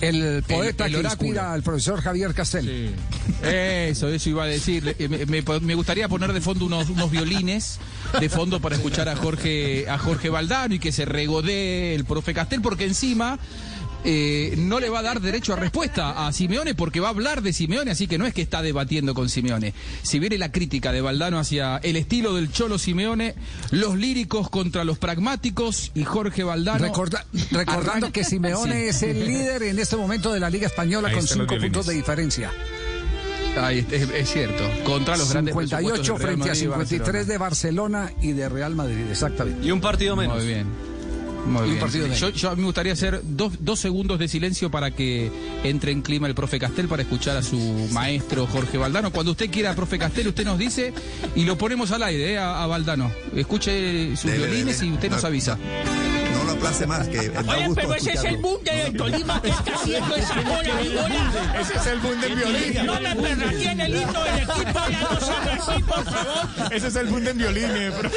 El poeta el que oráculo. inspira al profesor Javier Castel. Eso, eso iba a decir. Me, me- me gustaría poner de fondo unos, unos violines de fondo para escuchar a Jorge, a Jorge Valdano y que se regodee el profe Castel, porque encima eh, no le va a dar derecho a respuesta a Simeone porque va a hablar de Simeone, así que no es que está debatiendo con Simeone. Si viene la crítica de Valdano hacia el estilo del Cholo Simeone, los líricos contra los pragmáticos y Jorge Valdano. Recorda- recordando arranca- que Simeone Sí. es el líder en este momento de la Liga Española Ahí con cinco puntos de diferencia. Es, es cierto, contra los grandes 58 presupuestos del Real frente a Madrid y 53 Barcelona. de Barcelona y de Real Madrid, exactamente. Y un partido menos. Muy bien. Muy Y un bien. partido menos. Yo, yo me gustaría hacer dos, dos segundos de silencio para que entre en clima el profe Castel para escuchar a su maestro Jorge Valdano. Cuando usted quiera, profe Castel, usted nos dice y lo ponemos al aire eh, a, a Valdano. Escuche sus Dele, violines dele. y usted nos No, avisa. No más, que Oye, pero ese es el boom de Tolima que está haciendo esa bola y bola. Ese es el boom del violín. No me perraqueen el himno del equipo, ya no sabe así, por favor. Ese es el boom del violín, eh, profe.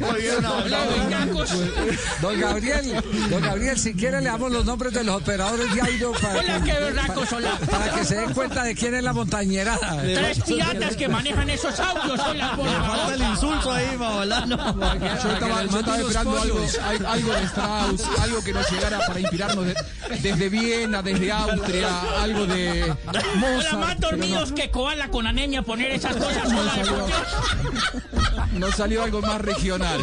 Jodieron a Valdano. Bellacos. Don Gabriel, don Gabriel, si quiere le damos los nombres de los operadores de Airo para, Hola, que, qué berracos, hola. para que se den cuenta de quién es la montañerada. Tres piratas que manejan esos audios, hola, por favor. el insulto ahí, Mabalano. Yo estaba, yo estaba esperando algo, al- algo de Strauss, algo que nos llegara para inspirarnos de- desde Viena, desde Austria, algo de Hola, Mozart. más pero dormidos que koala con anemia poner esas cosas. Hola, no, no salió algo más regional.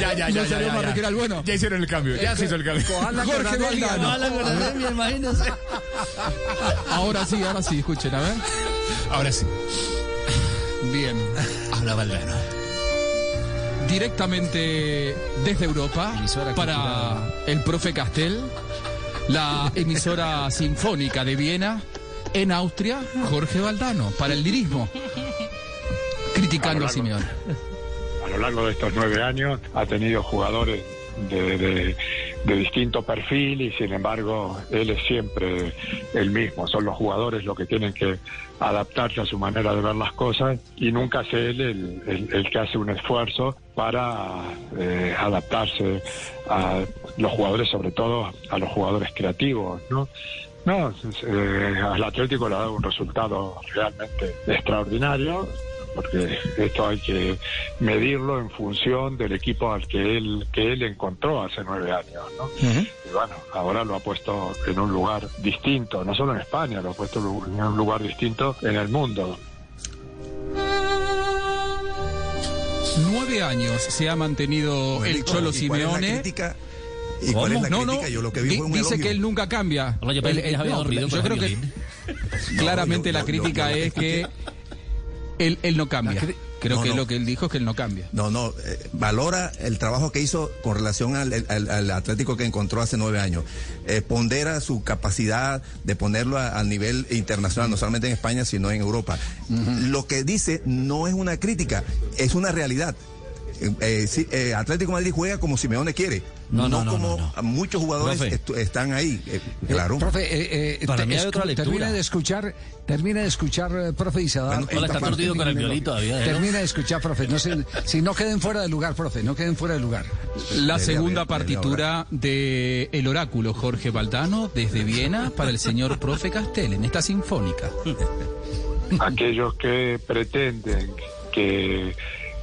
Ya, ya, No ya, ya, salió ya, más ya. regional. Bueno, Ya hicieron el cambio, ya se hizo el cambio. Koala con Jorge anemia. Valdano. Habla con anemia, imagínense. Ahora sí, ahora sí, escuchen, a ver. Ahora sí. Bien. Habla Valdano. Directamente desde Europa para el profe Castel, la emisora sinfónica de Viena, en Austria, Jorge Valdano, para el lirismo, criticando a Simeone. a lo largo de estos nueve años ha tenido jugadores de, de- de distinto perfil y sin embargo él es siempre el mismo. Son los jugadores los que tienen que adaptarse a su manera de ver las cosas y nunca es él el, el- que hace un esfuerzo para eh, adaptarse a los jugadores, sobre todo a los jugadores creativos, ¿no? No, eh, al Atlético le ha dado un resultado realmente extraordinario, porque esto hay que medirlo en función del equipo al que él que él encontró hace nueve años, ¿no? Y bueno, ahora lo ha puesto en un lugar distinto, no solo en España, lo ha puesto en un lugar distinto en el mundo. Nueve años se ha mantenido Bueno, el ¿y Cholo cuál- y cuál es la Simeone. cuál es la No, crítica? no, Yo lo que vi di- fue un dice elogio. que él nunca cambia. Oye, yo no, creo que claramente yo- la yo- crítica yo- yo- es que él, él no cambia. Creo No, que no. lo que él dijo es que él no cambia. No, no, eh, valora el trabajo que hizo con relación al, al- al Atlético que encontró hace nueve años. Eh, pondera su capacidad de ponerlo a, a nivel internacional, no solamente en España, sino en Europa. Lo que dice no es una crítica, es una realidad. Eh, eh, sí, eh, Atlético de Madrid juega como Simeone quiere, No, no, no, no, como no, no. muchos jugadores están ahí. eh, claro. Eh, profe, eh, eh, Para te- mí hay escu- otra lectura. termina de escuchar, termina de escuchar, eh, profe, y se da Bueno, esta hola, está parte torcido con el violín todavía, ¿eh? Termina de escuchar, profe. No se, si no queden fuera de lugar, profe, no queden fuera de lugar. La Debe segunda partitura de El Oráculo Jorge Valdano desde Viena para el señor profe Castel en esta sinfónica. aquellos que pretenden que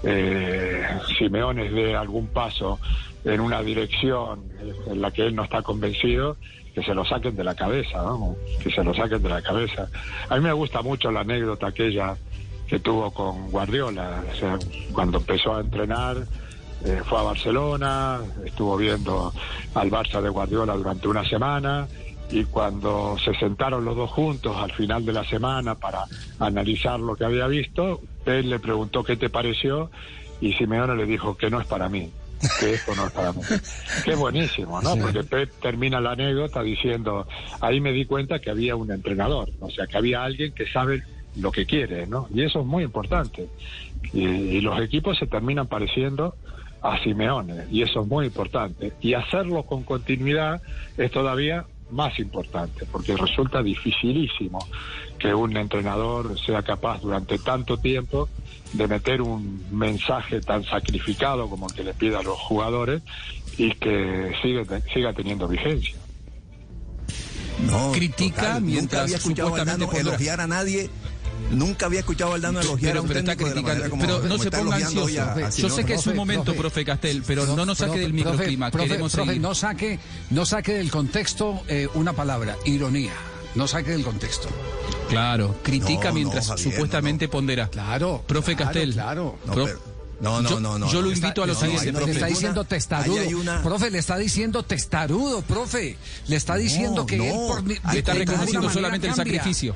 eh, Simeone dé algún paso en una dirección en la que él no está convencido, que se lo saquen de la cabeza, vamos, que se lo saquen de la cabeza. A mí me gusta mucho la anécdota aquella que tuvo con Guardiola, o sea, cuando empezó a entrenar, eh, fue a Barcelona, estuvo viendo al Barça de Guardiola durante una semana y cuando se sentaron los dos juntos al final de la semana para analizar lo que había visto, él le preguntó qué te pareció y Simeone le dijo que no es para mí, que esto no es para mí. Que es buenísimo, ¿no? Porque Pep termina la anécdota diciendo, ahí me di cuenta que había un entrenador, o sea, que había alguien que sabe lo que quiere, ¿no? Y eso es muy importante. Y, y los equipos se terminan pareciendo a Simeone, y eso es muy importante. Y hacerlo con continuidad es todavía más importante, porque resulta dificilísimo que un entrenador sea capaz durante tanto tiempo de meter un mensaje tan sacrificado como el que le pide a los jugadores y que sigue, siga teniendo vigencia. No, Critica total, mientras nunca había escuchado a elogiar a nadie. Nunca había escuchado a Valdano elogiar a Pero, un pero está de la como- Pero no como se ponga ansioso. a- a Yo sé que es un Profe, momento, profe. profe Castel, pero no nos saque Profe, del profe, microclima. profe, Queremos profe, seguir. no saque, no saque del contexto eh, una palabra, ironía. No saque del contexto. Claro, critica No, no, mientras Javier, supuestamente pondera. Claro. Profe claro, Castel. Claro. No, pero- no, no, yo- no, no, yo lo invito a lo No, siguiente, ahí no Le está diciendo testarudo. una- Profe, le está diciendo testarudo, profe. Le está diciendo que no. él por mi- Le está reconociendo solamente el sacrificio.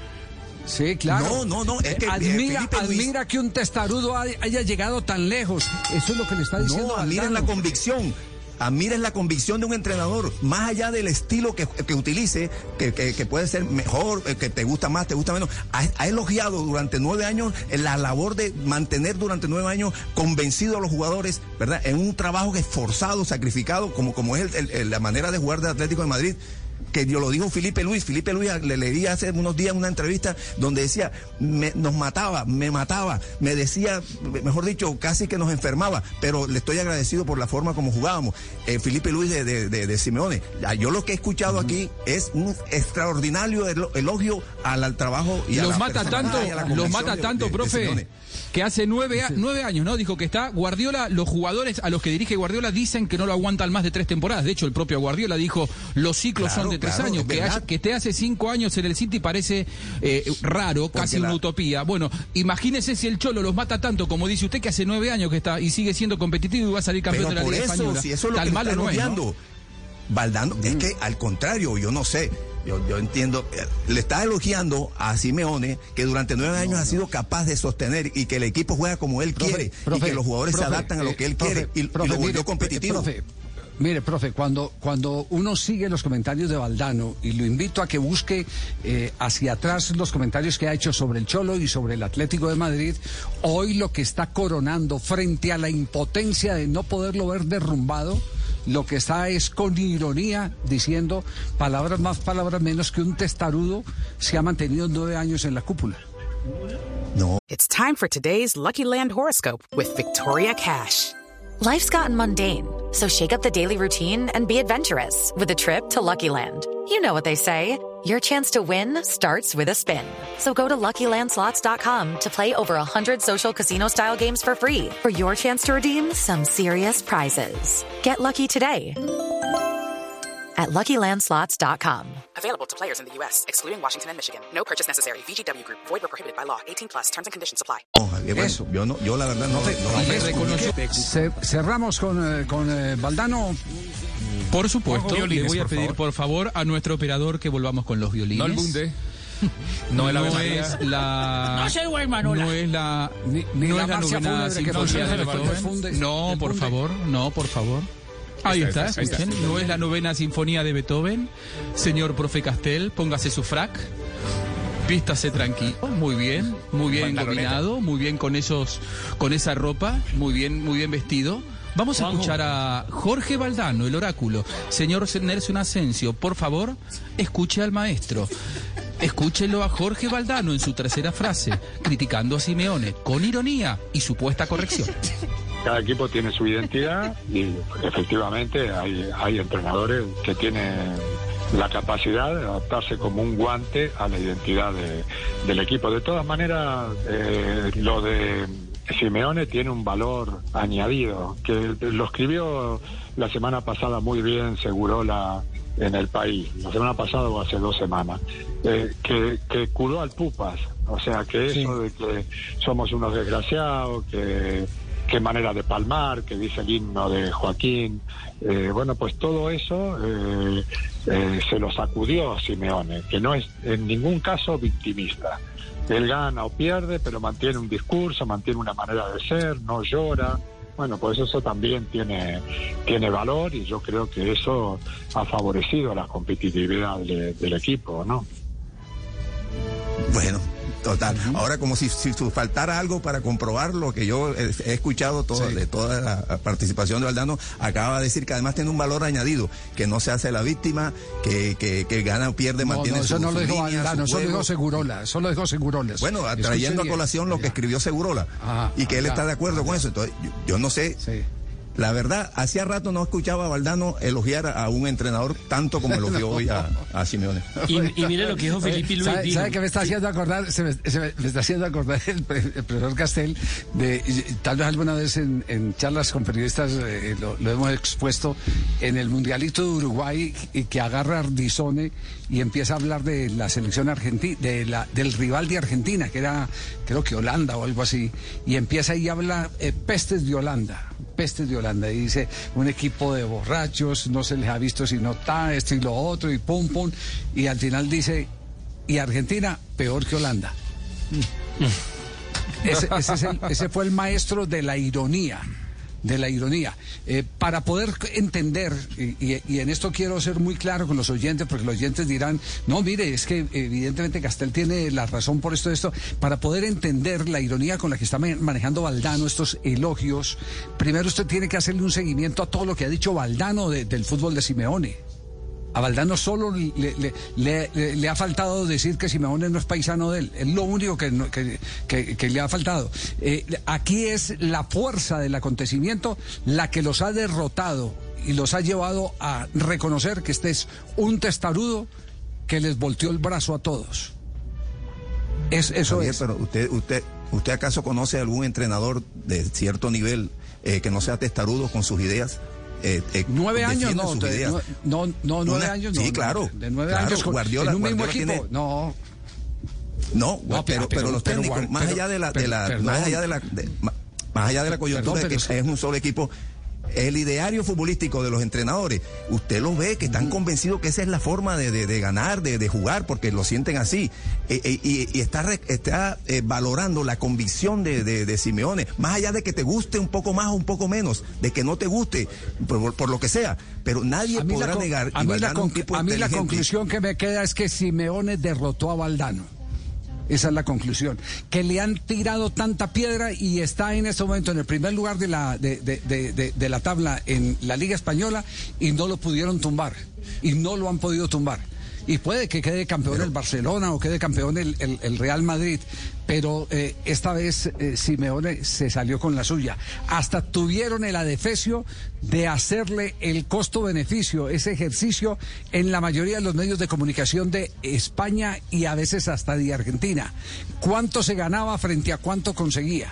Sí, claro. No, no, no, es que, eh, admira, Luis- admira que un testarudo hay- haya llegado tan lejos. Eso es lo que le está diciendo. No, la convicción. Admiren la convicción de un entrenador, más allá del estilo que, que utilice, que, que- que puede ser mejor, eh, que te gusta más, te gusta menos. Ha, ha elogiado durante nueve años eh, la labor de mantener durante nueve años convencido a los jugadores, ¿verdad? En un trabajo esforzado, sacrificado, como, como es el- el- la manera de jugar del Atlético de Madrid que yo lo dijo Felipe Luis. Felipe Luis le leí hace unos días una entrevista donde decía, me- nos mataba, me mataba, me decía, mejor dicho, casi que nos enfermaba, pero le estoy agradecido por la forma como jugábamos. Eh, Felipe Luis de, de, de- de Simeone. Yo lo que he escuchado aquí es un extraordinario elo- elogio al, al trabajo y a Los la mata tanto, y a la los mata tanto, profe. Que hace nueve, a- nueve años, ¿no? Dijo que está Guardiola, los jugadores a los que dirige Guardiola dicen que no lo aguantan más de tres temporadas. De hecho, el propio Guardiola dijo, los ciclos Claro, son de tres años. Que, haya- que esté hace cinco años en el City parece eh, raro, casi la- una utopía. Bueno, imagínese si el Cholo los mata tanto, como dice usted, que hace nueve años que está y sigue siendo competitivo y va a salir campeón Pero de la por Liga eso, Española. si eso es lo Tan que le malo está no es, es que al contrario, yo no sé, yo, yo entiendo, eh, le está elogiando a Simeone que durante nueve años ha sido capaz de sostener y que el equipo juega como él Profe, quiere profe, y que los jugadores profe, se adaptan a lo eh, que él quiere y, lo volvió mire, competitivo. mire, profe, cuando, cuando uno sigue los comentarios de Valdano, y lo invito a que busque eh, hacia atrás los comentarios que ha hecho sobre el Cholo y sobre el Atlético de Madrid, hoy lo que está coronando frente a la impotencia de no poderlo ver derrumbado, lo que está es con ironía diciendo palabras más, palabras menos que un testarudo se ha mantenido nueve años en la cúpula. No. It's time for today's Lucky Land horoscope with Victoria Cash. Life's gotten mundane, so shake up the daily routine and be adventurous with a trip to Lucky Land. You know what they say. Your chance to win starts with a spin. So go to LuckyLandSlots.com to play over 100 social casino-style games for free for your chance to redeem some serious prizes. Get lucky today at LuckyLandSlots.com. Available to players in the U.S., excluding Washington and Michigan. No purchase necessary. VGW Group, void were prohibited by law. 18 plus terms and conditions apply. No, Javier, bueno, Eso. yo no, yo la verdad no, no, Y le reconoció- Ce- cerramos con, eh, con eh, Valdano. Por supuesto, Violines, le voy a por pedir favor. por favor a nuestro operador que volvamos con los violines. No el bunde. No, No María. es la. No se duerma, Nola. No es la. Ni- ni no la es la novena sinfonía de Beethoven. No, por favor, no, por favor. Ahí está, está, está. escuchen. No es la novena sinfonía de Beethoven. Señor profe Castel, póngase su frac. Vístase tranquilo, muy bien, muy bien combinado, muy bien con esos, con esa ropa, muy bien, muy bien vestido. Vamos a escuchar a Jorge Valdano, el oráculo. Señor Nelson Asensio, por favor, escuche al maestro. Escúchelo a Jorge Valdano en su tercera frase, criticando a Simeone con ironía y supuesta corrección. Cada equipo tiene su identidad y efectivamente hay, hay entrenadores que tienen la capacidad de adaptarse como un guante a la identidad de- del equipo. De todas maneras, eh, lo de Simeone tiene un valor añadido, que lo escribió la semana pasada muy bien Segurola en el país, la semana pasada o hace dos semanas, eh, que, que curó al Pupas, o sea que eso de que somos unos desgraciados, que qué manera de palmar, que dice el himno de Joaquín. Eh, bueno, pues todo eso eh, eh, se lo sacudió Simeone, que no es en ningún caso victimista. Él gana o pierde, pero mantiene un discurso, mantiene una manera de ser, no llora. Bueno, pues eso también tiene, tiene valor y yo creo que eso ha favorecido la competitividad de- del equipo, ¿no? Bueno, total. Ahora, como si, si faltara algo para comprobar lo que yo he, he escuchado todo, de toda la participación de Valdano, acaba de decir que además tiene un valor añadido, que no se hace la víctima, que, que, que gana o pierde, No, mantiene no, eso su- no lo dijo línea, Valdano, eso lo dijo. Segurola, eso lo dijo Segurola. Bueno, trayendo a colación lo que escribió Segurola y que él está de acuerdo con eso. Entonces, yo, yo no sé. La verdad, hacía rato no escuchaba a Valdano elogiar a un entrenador tanto como elogió hoy a, a Simeone. Y, y mire lo que dijo Felipe Luis. ¿Sabe, sabe qué me está haciendo acordar? Se me, se me- me está haciendo acordar el, pre- el profesor Castel de y- tal vez alguna vez en, en charlas con periodistas eh, lo, lo hemos expuesto en el mundialito de Uruguay y que agarra Ardizone y empieza a hablar de la selección argentina, de la, del rival de Argentina que era creo que Holanda o algo así y empieza ahí a hablar eh, pestes de Holanda. Pestes de Holanda y dice un equipo de borrachos, no se les ha visto sino ta, esto y lo otro y pum pum y al final dice y Argentina peor que Holanda. Ese, ese es el- ese fue el maestro de la ironía. De la ironía. Eh, para poder entender, y, en esto quiero ser muy claro con los oyentes, porque los oyentes dirán, no, mire, es que evidentemente Castel tiene la razón por esto, esto. Para poder entender la ironía con la que está ma- manejando Valdano estos elogios, primero usted tiene que hacerle un seguimiento a todo lo que ha dicho Valdano de- del fútbol de Simeone. A Valdano solo le, le- le- le- le ha faltado decir que Simeone no es paisano de él. Es lo único que, no- que- que- que le ha faltado. Eh, aquí es la fuerza del acontecimiento la que los ha derrotado y los ha llevado a reconocer que este es un testarudo que les volteó el brazo a todos. Es, eso Javier, es. pero usted, usted, ¿usted acaso conoce algún entrenador de cierto nivel eh, que no sea testarudo con sus ideas? Eh, eh, Nueve años no, de- no, no, no, nueve Una- años no. sí, no, claro, De nueve claro, años con- Guardiola- en un mismo Guardiola equipo. tiene- No. No, No, pero, pero- pero los pero técnicos, Guar- más pero- allá de la, de la más allá de la, de- más allá de la coyuntura Perdón, de que pero- es un solo equipo, el ideario futbolístico de los entrenadores, usted los ve que están convencidos que esa es la forma de, de- de ganar, de, de jugar, porque lo sienten así. Eh, eh, y, y está, re- está eh, valorando la convicción de, Simeone, más allá de que te guste un poco más o un poco menos, de que no te guste, por, por lo que sea. Pero nadie A mí, la, podrá con- negar. a y mí la conc- tipo a mí la conclusión que me queda es que Simeone derrotó a Valdano. Esa es la conclusión. Que le han tirado tanta piedra y está en este momento en el primer lugar de la, de, de- de- de- la tabla en la Liga Española y no lo pudieron tumbar. Y no lo han podido tumbar. Y puede que quede campeón el Barcelona o quede campeón el, el- el Real Madrid. Pero eh, esta vez eh, Simeone se salió con la suya. Hasta tuvieron el adefesio de hacerle el costo-beneficio, ese ejercicio en la mayoría de los medios de comunicación de España y a veces hasta de Argentina. ¿Cuánto se ganaba frente a cuánto conseguía?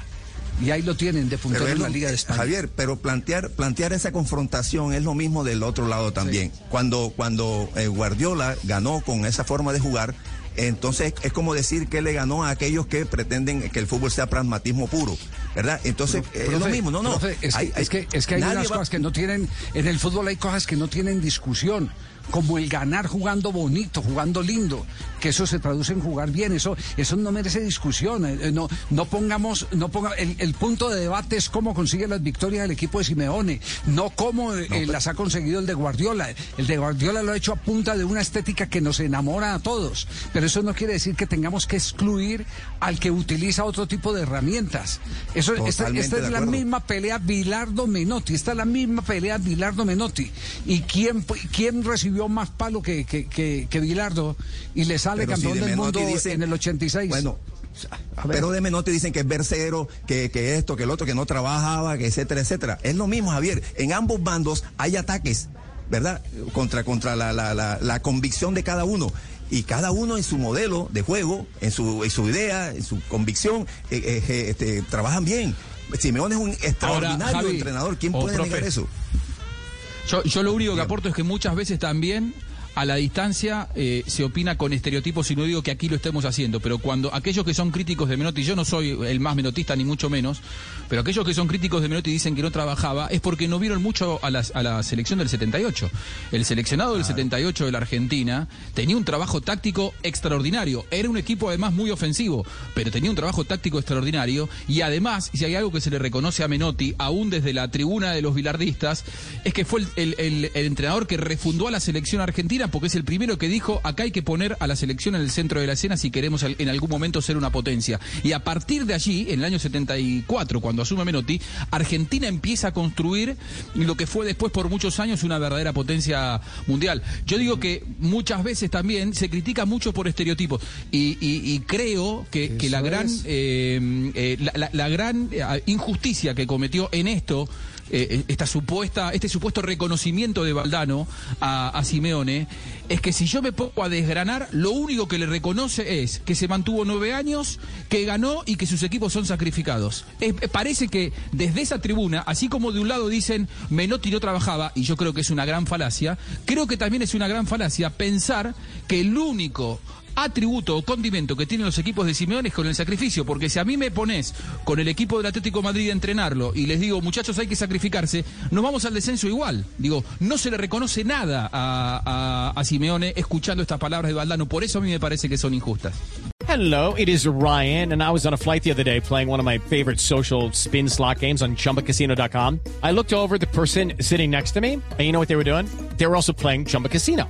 Y ahí lo tienen de puntero en la Liga de España. Javier, pero plantear, plantear esa confrontación es lo mismo del otro lado también. Cuando, cuando eh, Guardiola ganó con esa forma de jugar, entonces es como decir que le ganó a aquellos que pretenden que el fútbol sea pragmatismo puro, ¿verdad? Entonces Pero, es lo profe, mismo, no, no. profe, es, Hay- que, hay- es que es que hay nadie unas va- cosas que no tienen, en el fútbol hay cosas que no tienen discusión, como el ganar jugando bonito, jugando lindo, que eso se traduce en jugar bien, eso, eso no merece discusión, eh, eh, no, no pongamos, no ponga, el, el punto de debate es cómo consigue las victorias el equipo de Simeone, no cómo eh, eh, las ha conseguido el de Guardiola, el de Guardiola lo ha hecho a punta de una estética que nos enamora a todos, pero eso no quiere decir que tengamos que excluir al que utiliza otro tipo de herramientas. Eso, esta, esta es la misma pelea Bilardo Menotti, esta es la misma pelea Bilardo Menotti. ¿Y quién, quién recibió más palo que, que, que, que Bilardo y le sale Pero si campeón de del mundo dicen- en el 86? Bueno, pero de Menotti dicen que es versero, que, que esto, que el otro, que no trabajaba, que etcétera, etcétera. Es lo mismo, Javier. En ambos bandos hay ataques, ¿verdad? Contra, contra la, la, la, la convicción de cada uno. Y cada uno en su modelo de juego, en su, en su idea, en su convicción, eh, eh, este, trabajan bien. Simeone es un extraordinario Javi, entrenador. ¿Quién puede profe, negar eso? Yo, yo lo único que aporto es que muchas veces también a la distancia eh, se opina con estereotipos y no digo que aquí lo estemos haciendo, pero cuando aquellos que son críticos de Menotti, yo no soy el más menotista ni mucho menos, pero aquellos que son críticos de Menotti dicen que no trabajaba, es porque no vieron mucho a, las- a la selección del 78. El seleccionado del 78 de la Argentina tenía un trabajo táctico extraordinario. Era un equipo además muy ofensivo, pero tenía un trabajo táctico extraordinario y además, si hay algo que se le reconoce a Menotti, aún desde la tribuna de los bilardistas, es que fue el, el- el- el entrenador que refundó a la selección argentina porque es el primero que dijo, acá hay que poner a la selección en el centro de la escena si queremos en algún momento ser una potencia. Y a partir de allí, en el año 74, cuando asume Menotti, Argentina empieza a construir lo que fue después por muchos años una verdadera potencia mundial. Yo digo que muchas veces también se critica mucho por estereotipos y, y- y creo que, que la Eso gran eh, eh, la, la- la gran eh, injusticia que cometió en esto eh, esta supuesta este supuesto reconocimiento de Valdano a, Simeone es que si yo me pongo a desgranar lo único que le reconoce es que se mantuvo nueve años que ganó y que sus equipos son sacrificados. Eh, parece que desde esa tribuna así como de un lado dicen Menotti no trabajaba y yo creo que es una gran falacia creo que también es una gran falacia pensar que el único atributo o condimento que tienen los equipos de Simeone es con el sacrificio, porque si a mí me pones con el equipo del Atlético Madrid a entrenarlo y les digo, muchachos, hay que sacrificarse, nos vamos al descenso igual. Digo, no se le reconoce nada a, a- Simeone escuchando estas palabras de Valdano, por eso a mí me parece que son injustas. Hello, it is Ryan, and I was on a flight the other day playing one of my favorite social spin slot games on chumbacasino.com. I looked over the person sitting next to me, and you know what they were doing? They were also playing Chumba Casino.